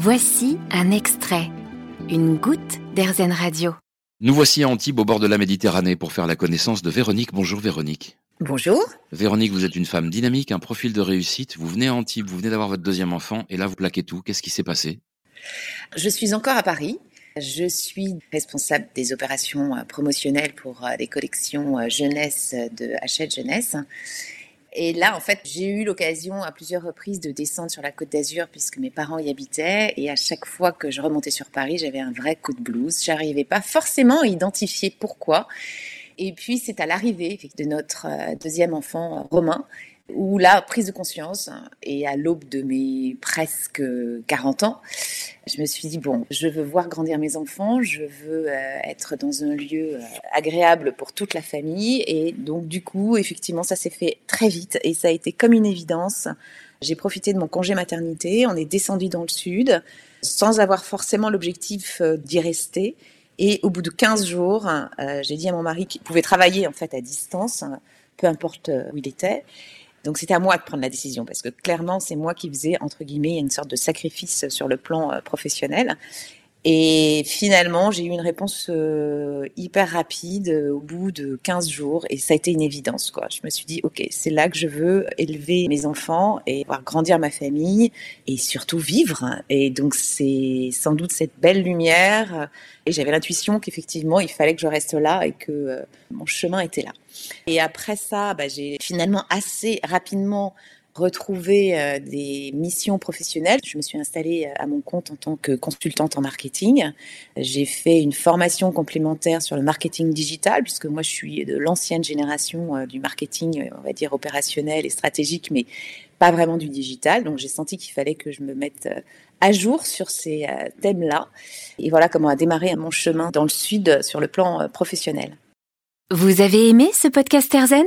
Voici un extrait, une goutte d'Airzen Radio. Nous voici à Antibes au bord de la Méditerranée pour faire la connaissance de Véronique. Bonjour Véronique. Bonjour. Véronique, vous êtes une femme dynamique, un profil de réussite. Vous venez à Antibes, vous venez d'avoir votre deuxième enfant et là vous plaquez tout. Qu'est-ce qui s'est passé? Je suis encore à Paris. Je suis responsable des opérations euh, promotionnelles pour euh, les collections euh, jeunesse de Hachette Jeunesse. Et là, en fait, j'ai eu l'occasion à plusieurs reprises de descendre sur la côte d'Azur puisque mes parents y habitaient. Et à chaque fois que je remontais sur Paris, j'avais un vrai coup de blues. J'arrivais pas forcément à identifier pourquoi. Et puis, c'est à l'arrivée de notre deuxième enfant, Romain, où la prise de conscience, et à l'aube de mes presque 40 ans, je me suis dit, bon, je veux voir grandir mes enfants, je veux euh, être dans un lieu euh, agréable pour toute la famille. Et donc, du coup, effectivement, ça s'est fait très vite et ça a été comme une évidence. J'ai profité de mon congé maternité, on est descendu dans le sud sans avoir forcément l'objectif euh, d'y rester. Et au bout de 15 jours, j'ai dit à mon mari qu'il pouvait travailler en fait à distance, peu importe où il était. Donc c'était à moi de prendre la décision parce que clairement c'est moi qui faisais entre guillemets une sorte de sacrifice sur le plan euh, professionnel. Et finalement, j'ai eu une réponse euh, hyper rapide euh, au bout de 15 jours et ça a été une évidence. Quoi. Je me suis dit, OK, c'est là que je veux élever mes enfants et voir grandir ma famille et surtout vivre. Et donc, c'est sans doute cette belle lumière. Et j'avais l'intuition qu'effectivement, il fallait que je reste là et que mon chemin était là. Et après ça, bah, j'ai finalement assez rapidement retrouver euh, des missions professionnelles. Je me suis installée euh, à mon compte en tant que consultante en marketing. J'ai fait une formation complémentaire sur le marketing digital, puisque moi je suis de l'ancienne génération euh, du marketing, on va dire opérationnel et stratégique, mais pas vraiment du digital. Donc j'ai senti qu'il fallait que je me mette à jour sur ces thèmes-là. Et voilà comment a démarré mon chemin dans le sud sur le plan professionnel. Vous avez aimé ce podcast Erzen